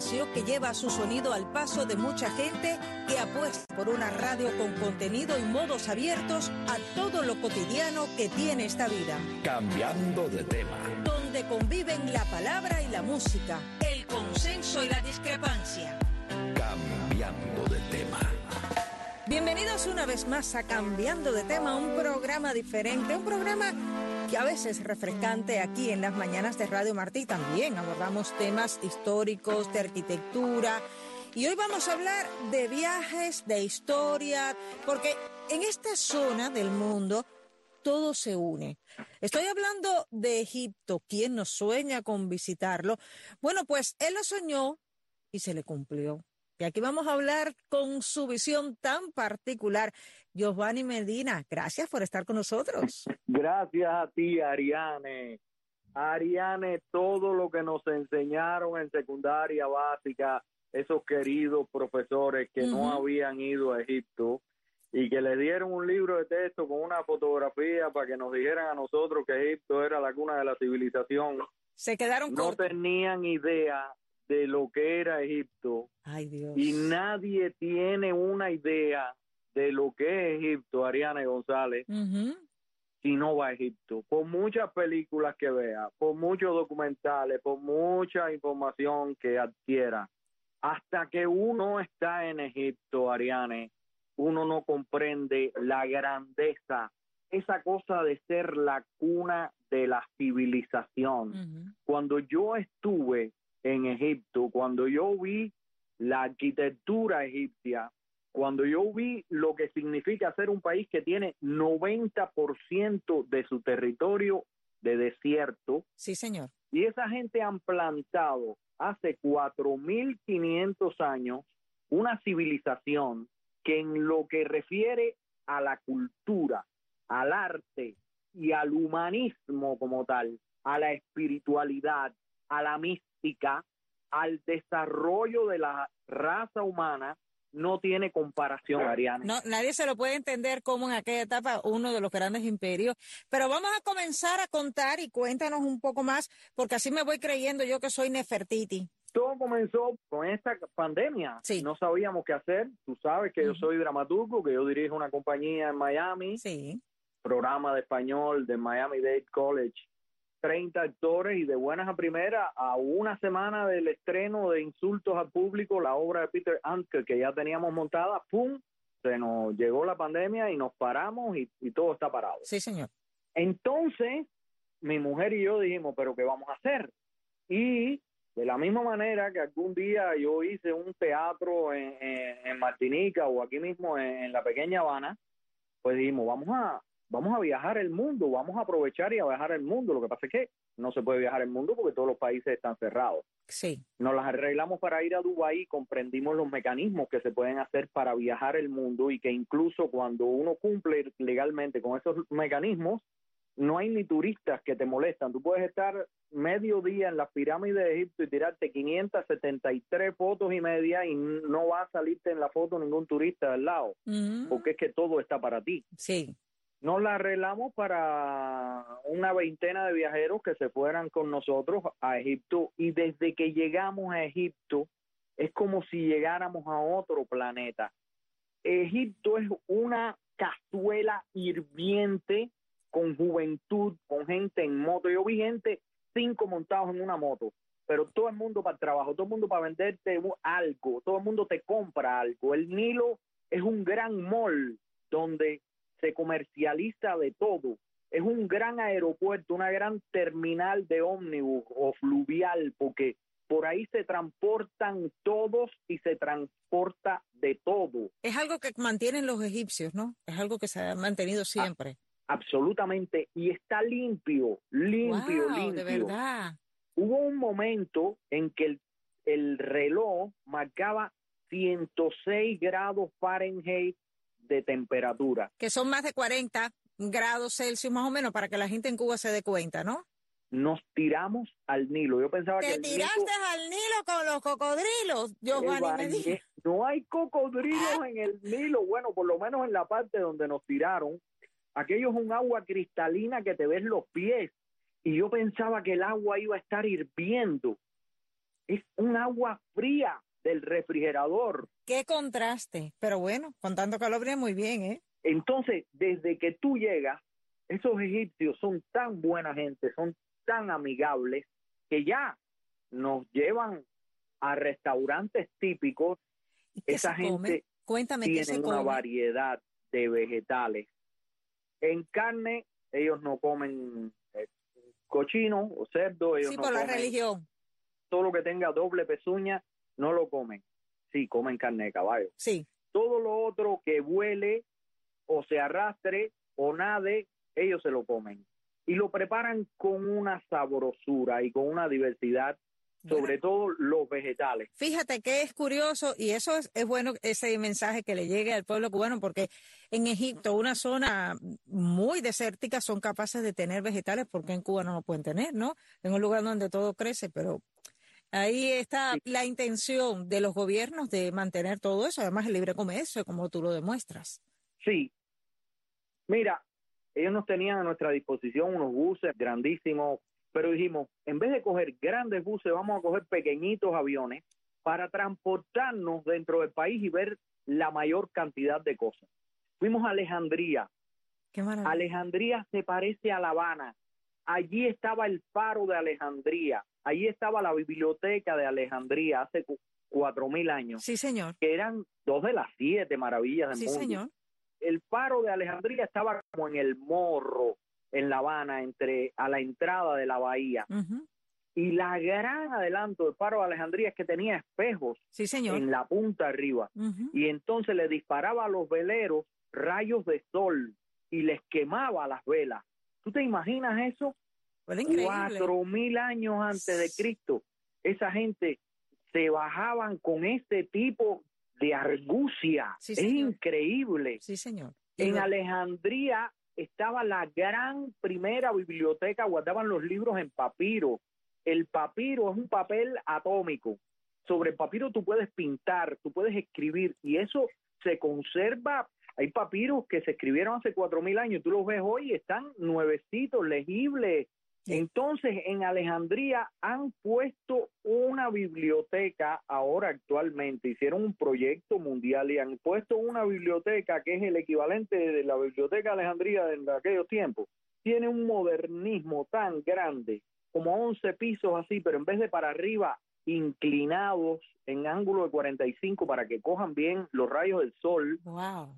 espacio que lleva su sonido al paso de mucha gente que apuesta por una radio con contenido y modos abiertos a todo lo cotidiano que tiene esta vida. Cambiando de tema. Donde conviven la palabra y la música, el consenso y la discrepancia. Cambiando de tema. Bienvenidos una vez más a Cambiando de tema, un programa diferente, un programa que a veces es refrescante aquí en las mañanas de Radio Martí. También abordamos temas históricos, de arquitectura. Y hoy vamos a hablar de viajes, de historia, porque en esta zona del mundo todo se une. Estoy hablando de Egipto. ¿Quién nos sueña con visitarlo? Bueno, pues él lo soñó y se le cumplió. Y aquí vamos a hablar con su visión tan particular. Giovanni Medina, gracias por estar con nosotros. Gracias a ti, Ariane. Ariane, todo lo que nos enseñaron en secundaria básica, esos queridos profesores que no habían ido a Egipto y que le dieron un libro de texto con una fotografía para que nos dijeran a nosotros que Egipto era la cuna de la civilización. Se quedaron No tenían idea de lo que era Egipto. Ay, Dios. Y nadie tiene una idea de lo que es Egipto, Ariane González, si no va a Egipto. Por muchas películas que vea, por muchos documentales, por mucha información que adquiera. Hasta que uno está en Egipto, Ariane, uno no comprende la grandeza, esa cosa de ser la cuna de la civilización. Cuando yo estuve en Egipto, cuando yo vi la arquitectura egipcia, cuando yo vi lo que significa ser un país que tiene 90% de su territorio de desierto. Sí, señor. Y esa gente han plantado hace 4.500 años una civilización que en lo que refiere a la cultura, al arte y al humanismo como tal, a la espiritualidad, a la mística, al desarrollo de la raza humana no tiene comparación, Ariane. No, nadie se lo puede entender como en aquella etapa uno de los grandes imperios. Pero vamos a comenzar a contar y cuéntanos un poco más, porque así me voy creyendo yo que soy Nefertiti. Todo comenzó con esta pandemia. Sí. No sabíamos qué hacer. Tú sabes que yo soy dramaturgo, que yo dirijo una compañía en Miami. Sí. Programa de español de Miami Dade College 30 actores y de buenas a primeras, a una semana del estreno de Insultos al Público, la obra de Peter Handke que ya teníamos montada, ¡pum! Se nos llegó la pandemia y nos paramos y, todo está parado. Sí, señor. Entonces, mi mujer y yo dijimos, pero ¿qué vamos a hacer? Y de la misma manera que algún día yo hice un teatro en, en, Martinica o aquí mismo en la pequeña Habana, pues dijimos, vamos a, vamos a viajar el mundo, vamos a aprovechar y a viajar el mundo. Lo que pasa es que no se puede viajar el mundo porque todos los países están cerrados. Sí. Nos las arreglamos para ir a Dubái y comprendimos los mecanismos que se pueden hacer para viajar el mundo y que incluso cuando uno cumple legalmente con esos mecanismos, no hay ni turistas que te molestan. Tú puedes estar medio día en las pirámides de Egipto y tirarte 573 fotos y media y no va a salirte en la foto ningún turista del lado, Mm. porque es que todo está para ti. Sí. Nos la arreglamos para una veintena de viajeros que se fueran con nosotros a Egipto y desde que llegamos a Egipto es como si llegáramos a otro planeta. Egipto es una cazuela hirviente con juventud, con gente en moto. Yo vi gente, cinco montados en una moto, pero todo el mundo para el trabajo, todo el mundo para venderte algo, todo el mundo te compra algo. El Nilo es un gran mall donde se comercializa de todo. Es un gran aeropuerto, una gran terminal de ómnibus o fluvial, porque por ahí se transportan todos y se transporta de todo. Es algo que mantienen los egipcios, ¿no? Es algo que se ha mantenido siempre. absolutamente. Y está limpio, limpio, Wow, limpio. De verdad. Hubo un momento en que el, el reloj marcaba 106 grados Fahrenheit de temperatura. Que son más de 40 grados Celsius más o menos para que la gente en Cuba se dé cuenta, ¿no? Nos tiramos al Nilo. Yo pensaba que Te el tiraste Nilo- al Nilo con los cocodrilos, Giovanni Medina. eh, No hay cocodrilos en el Nilo. Bueno, por lo menos en la parte donde nos tiraron. Aquello es un agua cristalina que te ves los pies. Y yo pensaba que el agua iba a estar hirviendo. es un agua fría del refrigerador. Qué contraste, pero bueno, con tanto calor viene muy bien, ¿eh? Entonces, desde que tú llegas, esos egipcios son tan buena gente, son tan amigables, que ya nos llevan a restaurantes típicos. Esa gente Cuéntame tiene una variedad de vegetales. En carne, ellos no comen eh, cochino o cerdo. Ellos sí, no por la comen religión. Todo lo que tenga doble pezuña, no lo comen. Sí, comen carne de caballo. Sí. Todo lo otro que vuele o se arrastre o nade, ellos se lo comen. Y lo preparan con una sabrosura y con una diversidad sobre todo los vegetales. Fíjate que es curioso y eso es, es, bueno ese mensaje que le llegue al pueblo cubano porque en Egipto, una zona muy desértica, son capaces de tener vegetales porque en Cuba no lo pueden tener, ¿no? En un lugar donde todo crece, pero ahí está la intención de los gobiernos de mantener todo eso, además el libre comercio, como tú lo demuestras. Sí. Mira, ellos nos tenían a nuestra disposición unos buses grandísimos pero dijimos, en vez de coger grandes buses, vamos a coger pequeñitos aviones para transportarnos dentro del país y ver la mayor cantidad de cosas. Fuimos a Alejandría. Qué Alejandría se parece a La Habana. Allí estaba el faro de Alejandría. Allí estaba la biblioteca de Alejandría hace cuatro mil años. Sí, señor. Que eran dos de las siete maravillas del sí, mundo. señor. El faro de Alejandría estaba como en el morro en La Habana, entre a la entrada de la bahía. Y la gran adelanto del paro de Alejandría es que tenía espejos sí, señor. en la punta arriba. Y entonces le disparaba a los veleros rayos de sol y les quemaba las velas. ¿Tú te imaginas eso? Cuatro mil años antes de Cristo, esa gente se bajaban con este tipo de argucia. es increíble. Sí, señor. En Alejandría estaba la gran primera biblioteca, guardaban los libros en papiro. El papiro es un papel atómico. Sobre el papiro tú puedes pintar, tú puedes escribir y eso se conserva. Hay papiros que se escribieron hace cuatro mil años, tú los ves hoy, están nuevecitos, legibles, entonces, en Alejandría han puesto una biblioteca ahora actualmente, hicieron un proyecto mundial y han puesto una biblioteca que es el equivalente de la biblioteca de Alejandría de aquellos tiempos. Tiene un modernismo tan grande, como 11 pisos así, pero en vez de para arriba, inclinados en ángulo de 45 para que cojan bien los rayos del sol.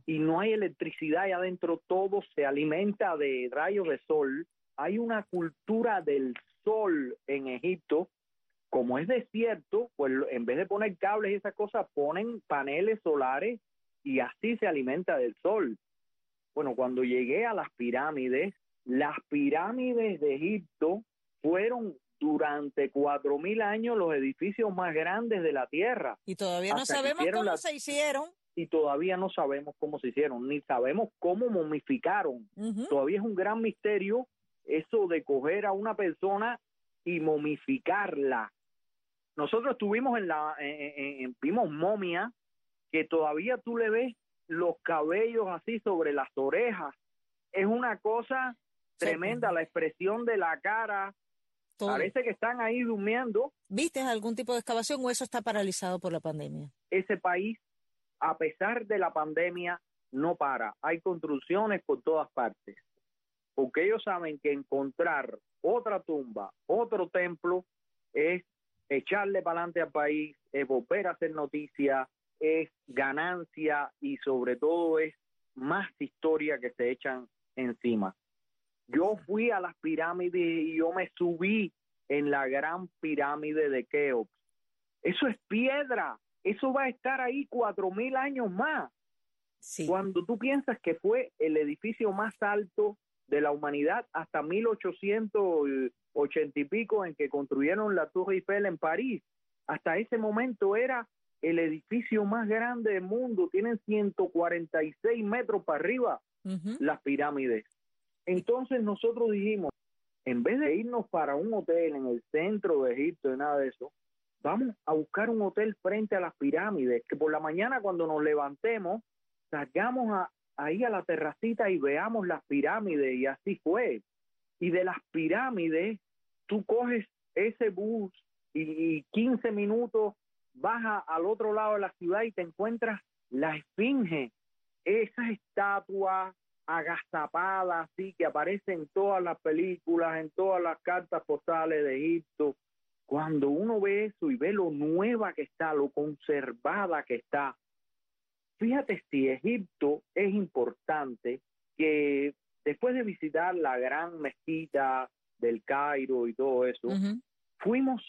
Y no hay electricidad y adentro todo se alimenta de rayos de sol hay una cultura del sol en Egipto. Como es desierto, pues en vez de poner cables y esas cosas, ponen paneles solares y así se alimenta del sol. Bueno, cuando llegué a las pirámides, las pirámides de Egipto fueron durante cuatro mil años los edificios más grandes de la Tierra. Y todavía no sabemos cómo se hicieron. Y todavía no sabemos cómo se hicieron, ni sabemos cómo momificaron. Todavía es un gran misterio eso de coger a una persona y momificarla. Nosotros estuvimos en la, en, vimos momia, que todavía tú le ves los cabellos así sobre las orejas. Es una cosa tremenda, la expresión de la cara. Parece que están ahí durmiendo. ¿Viste algún tipo de excavación o eso está paralizado por la pandemia? Ese país, a pesar de la pandemia, no para. Hay construcciones por todas partes porque ellos saben que encontrar otra tumba, otro templo, es echarle para adelante al país, es volver a hacer noticia, es ganancia y sobre todo es más historia que se echan encima. Yo fui a las pirámides y yo me subí en la gran pirámide de Keops. Eso es piedra, eso va a estar ahí cuatro mil años más. Cuando tú piensas que fue el edificio más alto de la humanidad hasta 1880 y pico en que construyeron la Torre Eiffel en París. Hasta ese momento era el edificio más grande del mundo, tienen 146 metros para arriba las pirámides. Entonces nosotros dijimos, en vez de irnos para un hotel en el centro de Egipto y nada de eso, vamos a buscar un hotel frente a las pirámides, que por la mañana cuando nos levantemos, salgamos a, ahí a la terracita y veamos las pirámides y así fue. Y de las pirámides, tú coges ese bus y 15 minutos vas al otro lado de la ciudad y te encuentras la esfinge, esa estatua agazapada así que aparece en todas las películas, en todas las cartas postales de Egipto. Cuando uno ve eso y ve lo nueva que está, lo conservada que está, fíjate si Egipto es importante que después de visitar la gran mezquita del Cairo y todo eso, fuimos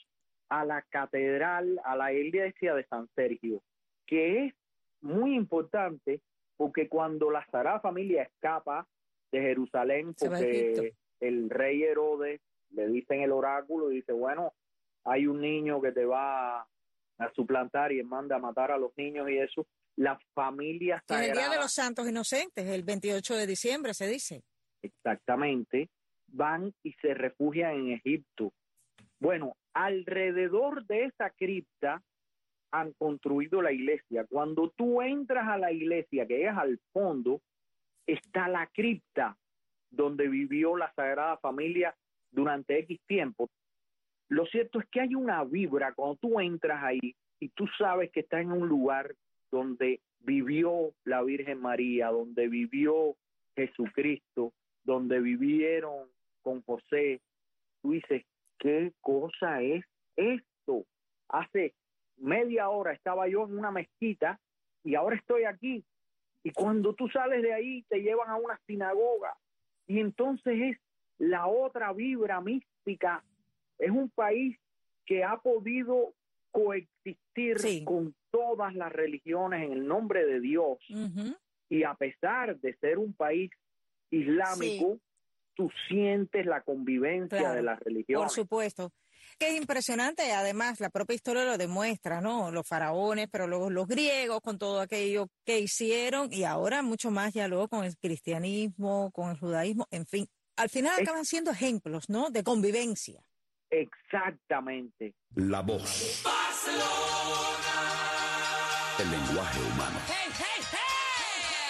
a la catedral, a la iglesia de San Sergio, que es muy importante porque cuando la Sagrada Familia escapa de Jerusalén, porque el rey Herodes le dice en el oráculo, dice, bueno, hay un niño que te va a suplantar y manda a matar a los niños y eso, la familia sagrada... el Día de los Santos Inocentes, el 28 de diciembre, se dice. Exactamente, van y se refugian en Egipto. Bueno, alrededor de esa cripta han construido la iglesia. Cuando tú entras a la iglesia, que es al fondo, está la cripta donde vivió la Sagrada Familia durante X tiempo. Lo cierto es que hay una vibra cuando tú entras ahí y tú sabes que estás en un lugar donde vivió la Virgen María, donde vivió Jesucristo, donde vivieron con José. Tú dices, ¿qué cosa es esto? Hace media hora estaba yo en una mezquita y ahora estoy aquí. Y cuando tú sales de ahí te llevan a una sinagoga y entonces es la otra vibra mística. Es un país que ha podido coexistir con todas las religiones en el nombre de Dios. Y a pesar de ser un país islámico, tú sientes la convivencia de las religiones. Por supuesto que es impresionante, además la propia historia lo demuestra, ¿no? Los faraones, pero luego los griegos con todo aquello que hicieron y ahora mucho más ya luego con el cristianismo, con el judaísmo, en fin, al final acaban siendo ejemplos, ¿no? De convivencia. Exactamente. La voz. El lenguaje humano.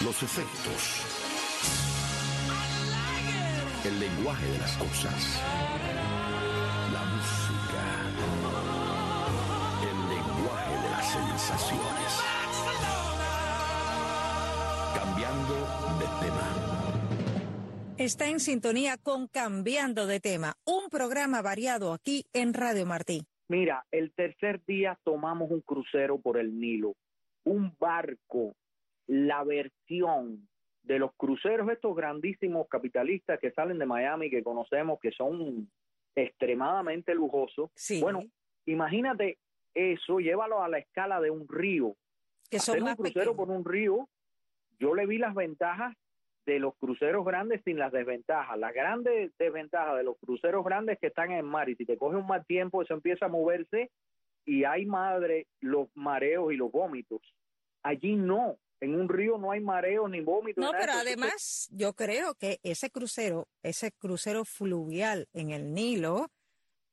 Los efectos. El lenguaje de las cosas. La música sensaciones. Cambiando de tema. Está en sintonía con Cambiando de tema, un programa variado aquí en Radio Martí. Mira, el tercer día tomamos un crucero por el Nilo, un barco, la versión de los cruceros estos grandísimos capitalistas que salen de Miami, que conocemos, que son extremadamente lujosos. Sí. Bueno, imagínate eso, llévalo a la escala de un río. Que son un crucero por un río, yo le vi las ventajas de los cruceros grandes sin las desventajas. Las grandes desventajas de los cruceros grandes que están en el mar y si te coge un mal tiempo eso empieza a moverse y hay madre los mareos y los vómitos. Allí no, en un río no hay mareos ni vómitos. No, pero además yo creo que ese crucero, ese crucero fluvial en el Nilo,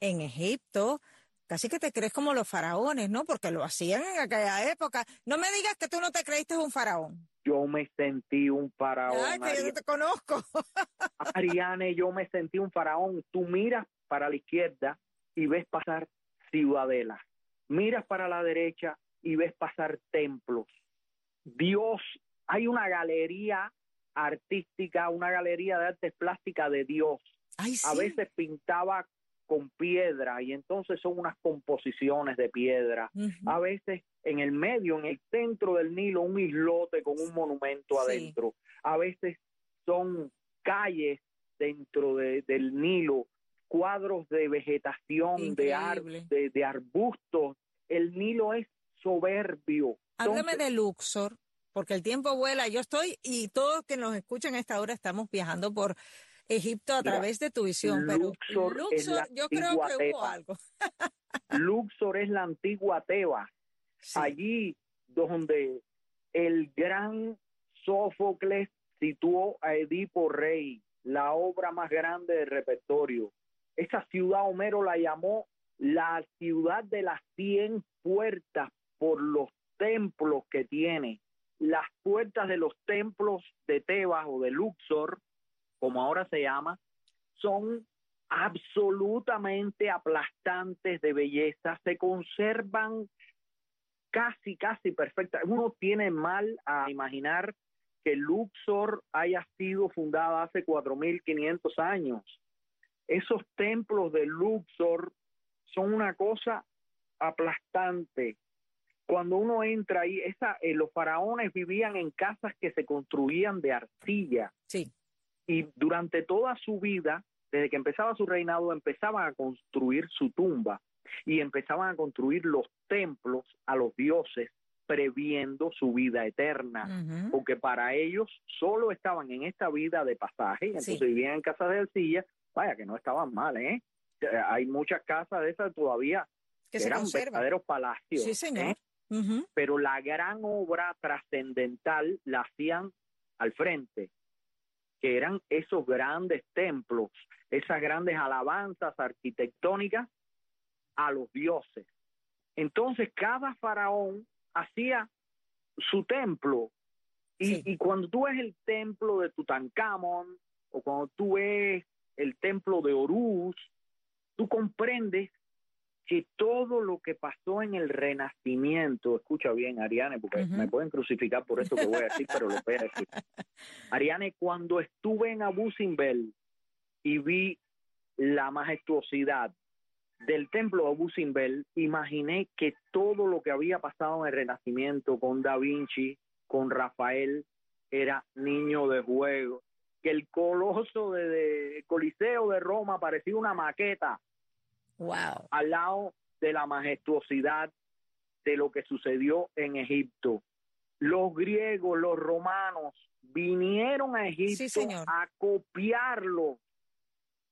en Egipto, casi que te crees como los faraones, ¿no? Porque lo hacían en aquella época. No me digas que tú no te creíste un faraón. Yo me sentí un faraón. Ay, que yo no te conozco. Ariane, yo me sentí un faraón. Tú miras para la izquierda y ves pasar ciudadelas. Miras para la derecha y ves pasar templos. Dios, hay una galería artística, una galería de artes plásticas de Dios. Ay, sí. A veces pintaba con piedra y entonces son unas composiciones de piedra. A veces en el medio, en el centro del Nilo, un islote con un monumento adentro. A veces son calles dentro del Nilo, cuadros de vegetación, de, de, arbustos. El Nilo es soberbio. Háblame de Luxor, porque el tiempo vuela. Yo estoy y todos que nos escuchan a esta hora estamos viajando por Egipto a través de tu visión, pero Luxor, yo creo que hubo algo. Luxor es la antigua Tebas, allí donde el gran Sófocles situó a Edipo Rey, la obra más grande del repertorio. Esa ciudad Homero la llamó la ciudad de las cien puertas por los templos que tiene. Las puertas de los templos de Tebas o de Luxor como ahora se llama, son absolutamente aplastantes de belleza, se conservan casi, casi perfectas. Uno tiene mal a imaginar que Luxor haya sido fundada hace 4.500 años. Esos templos de Luxor son una cosa aplastante. Cuando uno entra ahí, esa, eh, los faraones vivían en casas que se construían de arcilla. Sí. Y durante toda su vida, desde que empezaba su reinado, empezaban a construir su tumba y empezaban a construir los templos a los dioses previendo su vida eterna, porque para ellos solo estaban en esta vida de pasaje, entonces vivían en casas de arcilla, vaya que no estaban mal, ¿eh? Hay muchas casas de esas todavía que, eran verdaderos palacios. Sí, señor. ¿eh? Pero la gran obra trascendental la hacían al frente, que eran esos grandes templos, esas grandes alabanzas arquitectónicas a los dioses. Entonces cada faraón hacía su templo. Y, cuando tú ves el templo de Tutankamón o cuando tú ves el templo de Horus, tú comprendes que todo lo que pasó en el Renacimiento, escucha bien, Ariane, porque me pueden crucificar por esto que voy a decir, pero lo voy a decir. Ariane, cuando estuve en Abu Simbel y vi la majestuosidad del templo de Abu Simbel, imaginé que todo lo que había pasado en el Renacimiento con Da Vinci, con Rafael, era niño de juego, que el coloso de, Coliseo de Roma parecía una maqueta. Wow. Al lado de la majestuosidad de lo que sucedió en Egipto. Los griegos, los romanos vinieron a Egipto a copiarlo.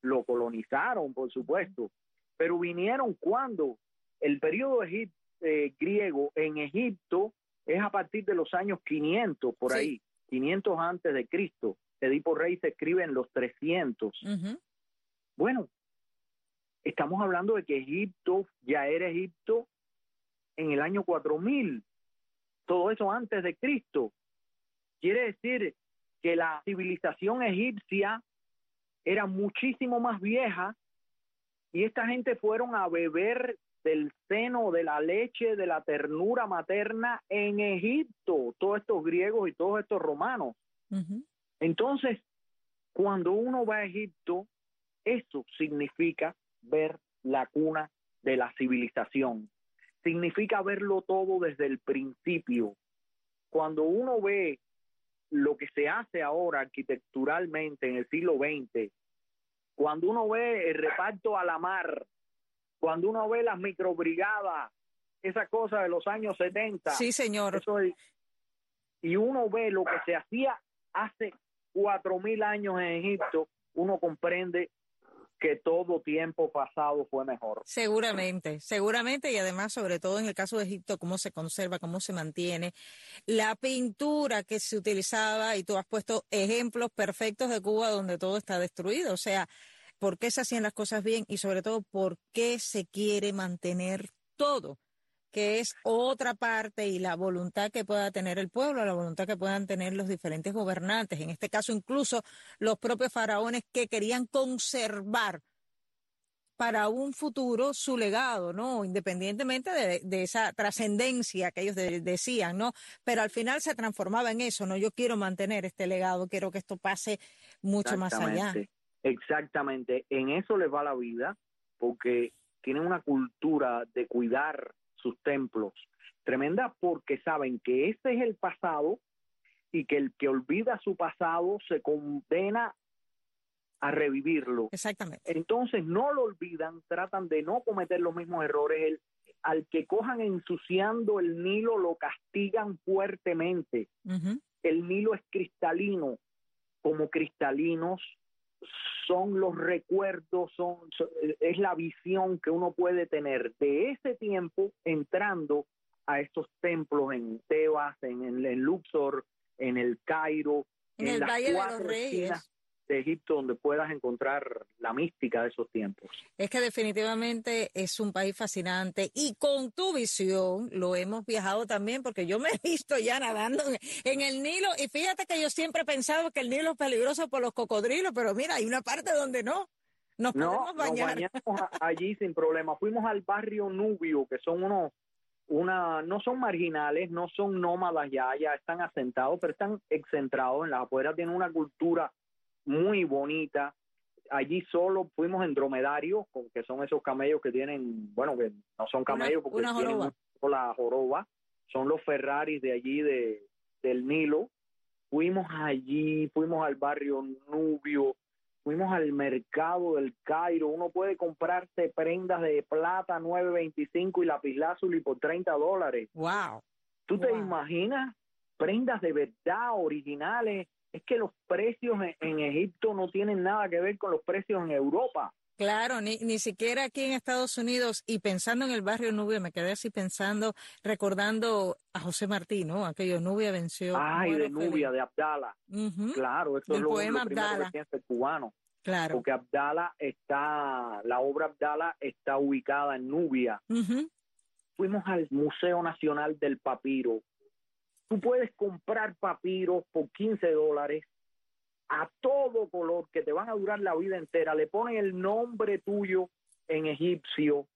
Lo colonizaron, por supuesto, pero vinieron cuando el periodo eh, griego en Egipto es a partir de los años 500, por ahí, 500 antes de Cristo. Edipo Rey se escribe en los 300. Bueno, estamos hablando de que Egipto ya era Egipto en el año 4000, todo eso antes de Cristo. Quiere decir que la civilización egipcia era muchísimo más vieja y esta gente fueron a beber del seno, de la leche, de la ternura materna en Egipto, todos estos griegos y todos estos romanos. Entonces, cuando uno va a Egipto, eso significa ver la cuna de la civilización. Significa verlo todo desde el principio. Cuando uno ve lo que se hace ahora arquitecturalmente en el siglo XX, cuando uno ve el reparto a la mar, cuando uno ve las microbrigadas, esa cosa de los años 70. Sí, señor. y uno ve lo que se hacía hace cuatro mil años en Egipto, uno comprende que todo tiempo pasado fue mejor. Seguramente, seguramente, y además, sobre todo en el caso de Egipto, cómo se conserva, cómo se mantiene, la pintura que se utilizaba, y tú has puesto ejemplos perfectos de Cuba donde todo está destruido, o sea, por qué se hacían las cosas bien y sobre todo por qué se quiere mantener todo que es otra parte y la voluntad que pueda tener el pueblo, la voluntad que puedan tener los diferentes gobernantes, en este caso incluso los propios faraones que querían conservar para un futuro su legado, ¿no? Independientemente de, esa trascendencia que ellos decían, ¿no? Pero al final se transformaba en eso, ¿no? Yo quiero mantener este legado, quiero que esto pase mucho más allá. Exactamente, en eso les va la vida, porque tienen una cultura de cuidar sus templos. Tremenda porque saben que ese es el pasado y que el que olvida su pasado se condena a revivirlo. Exactamente. Entonces no lo olvidan, tratan de no cometer los mismos errores. El, al que cojan ensuciando el Nilo lo castigan fuertemente. El Nilo es cristalino, como cristalinos son los recuerdos, son, es la visión que uno puede tener de ese tiempo entrando a estos templos en Tebas, en, en, Luxor, en el Cairo, en, el Valle de los Reyes de Egipto donde puedas encontrar la mística de esos tiempos. Es que definitivamente es un país fascinante y con tu visión lo hemos viajado también porque yo me he visto ya nadando en el Nilo y fíjate que yo siempre he pensado que el Nilo es peligroso por los cocodrilos, pero mira, hay una parte donde no. Nos no, bañar. Nos bañamos allí sin problema. Fuimos al barrio Nubio, que son unos, una, no son marginales, no son nómadas ya, ya están asentados, pero están excentrados en las afueras, tienen una cultura muy bonita. Allí solo fuimos en dromedario, que son esos camellos que tienen, bueno, que no son camellos porque tienen la joroba, son los Ferraris de allí de, del Nilo. Fuimos allí, fuimos al barrio Nubio, fuimos al mercado del Cairo. Uno puede comprarse prendas de plata 9.25 y lapislázuli por 30 dólares. ¡Wow! ¿Tú te imaginas? Prendas de verdad, originales. Es que los precios en Egipto no tienen nada que ver con los precios en Europa. Claro, ni, ni siquiera aquí en Estados Unidos y pensando en el barrio Nubia, me quedé así pensando, recordando a José Martín, ¿no? Aquello, Nubia venció. Ay, de Nubia, de Abdala. Claro, eso es lo, poema lo que el cubano. Claro. Porque Abdala está, la obra Abdala está ubicada en Nubia. Fuimos al Museo Nacional del Papiro. Tú puedes comprar papiros por 15 dólares a todo color que te van a durar la vida entera, le ponen el nombre tuyo en egipcio,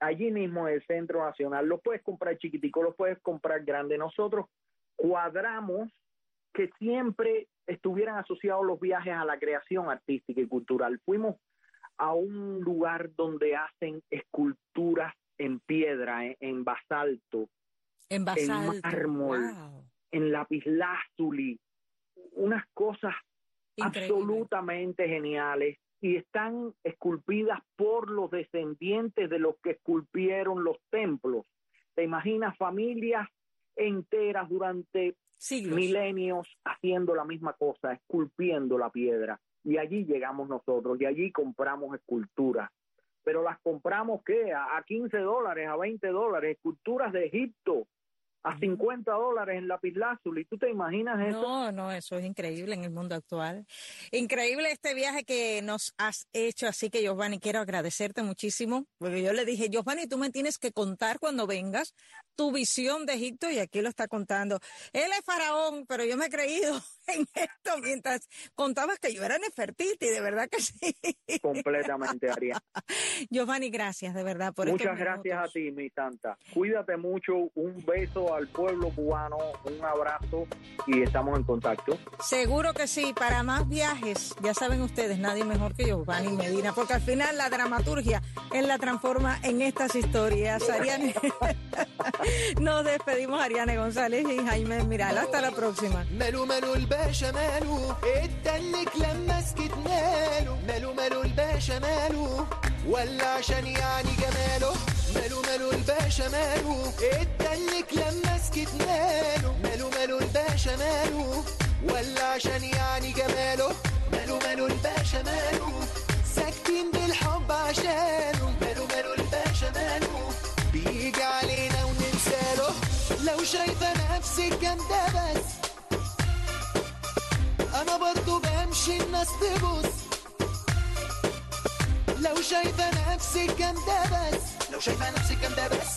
allí mismo en el Centro Nacional, lo puedes comprar chiquitico, lo puedes comprar grande. Nosotros cuadramos que siempre estuvieran asociados los viajes a la creación artística y cultural. Fuimos a un lugar donde hacen esculturas en piedra, en, en, basalto. En mármol, en lapislázuli, unas cosas absolutamente geniales y están esculpidas por los descendientes de los que esculpieron los templos. ¿Te imaginas familias enteras durante milenios haciendo la misma cosa, esculpiendo la piedra? Y allí llegamos nosotros, y allí compramos esculturas. Pero las compramos, ¿qué? A, a 15 dólares, a 20 dólares, esculturas de Egipto, a 50 dólares en lapislázuli. ¿Tú te imaginas eso? No, no, eso es increíble en el mundo actual. Increíble este viaje que nos has hecho, así que Giovanni, quiero agradecerte muchísimo, porque yo le dije, Giovanni, tú me tienes que contar cuando vengas tu visión de Egipto y aquí lo está contando. Él es faraón, pero yo me he creído en esto mientras contabas que yo era Nefertiti, de verdad que sí. Completamente, Ariana. Giovanni, gracias de verdad por Muchas gracias a ti, mi santa. Cuídate mucho, un beso al pueblo cubano, un abrazo y estamos en contacto. Seguro que sí, para más viajes, ya saben ustedes, nadie mejor que Giovanni Medina, porque al final la dramaturgia él la transforma en estas historias. Ariane. Nos despedimos Ariane González y Jaime Miral. Hasta la próxima. الباشا ماله اتدلك لما سكتنا له ماله ماله الباشا ماله ولا عشان يعني جماله. ماله ماله الباشا ماله اتدلك لما سكتنا له ماله ماله الباشا ماله ولا عشان يعني جماله. ماله ماله الباشا ماله ساكتين بالحب عشانه. ماله ماله الباشا ماله بيجي علينا وننساله. لو شايفة نفسك جامدة بس. أنا برضو بمشي الناس تبص. لو شايفة نفسك جامدة بس. لو شايفة نفسك جامدة بس.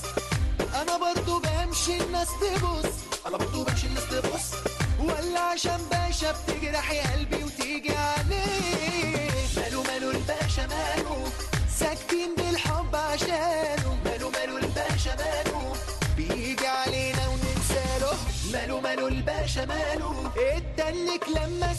أنا برضو بمشي الناس تبص. أنا برضو بمشي الناس تبص. ولا عشان باشا بتجرح قلبي وتيجي عليه. خليك لما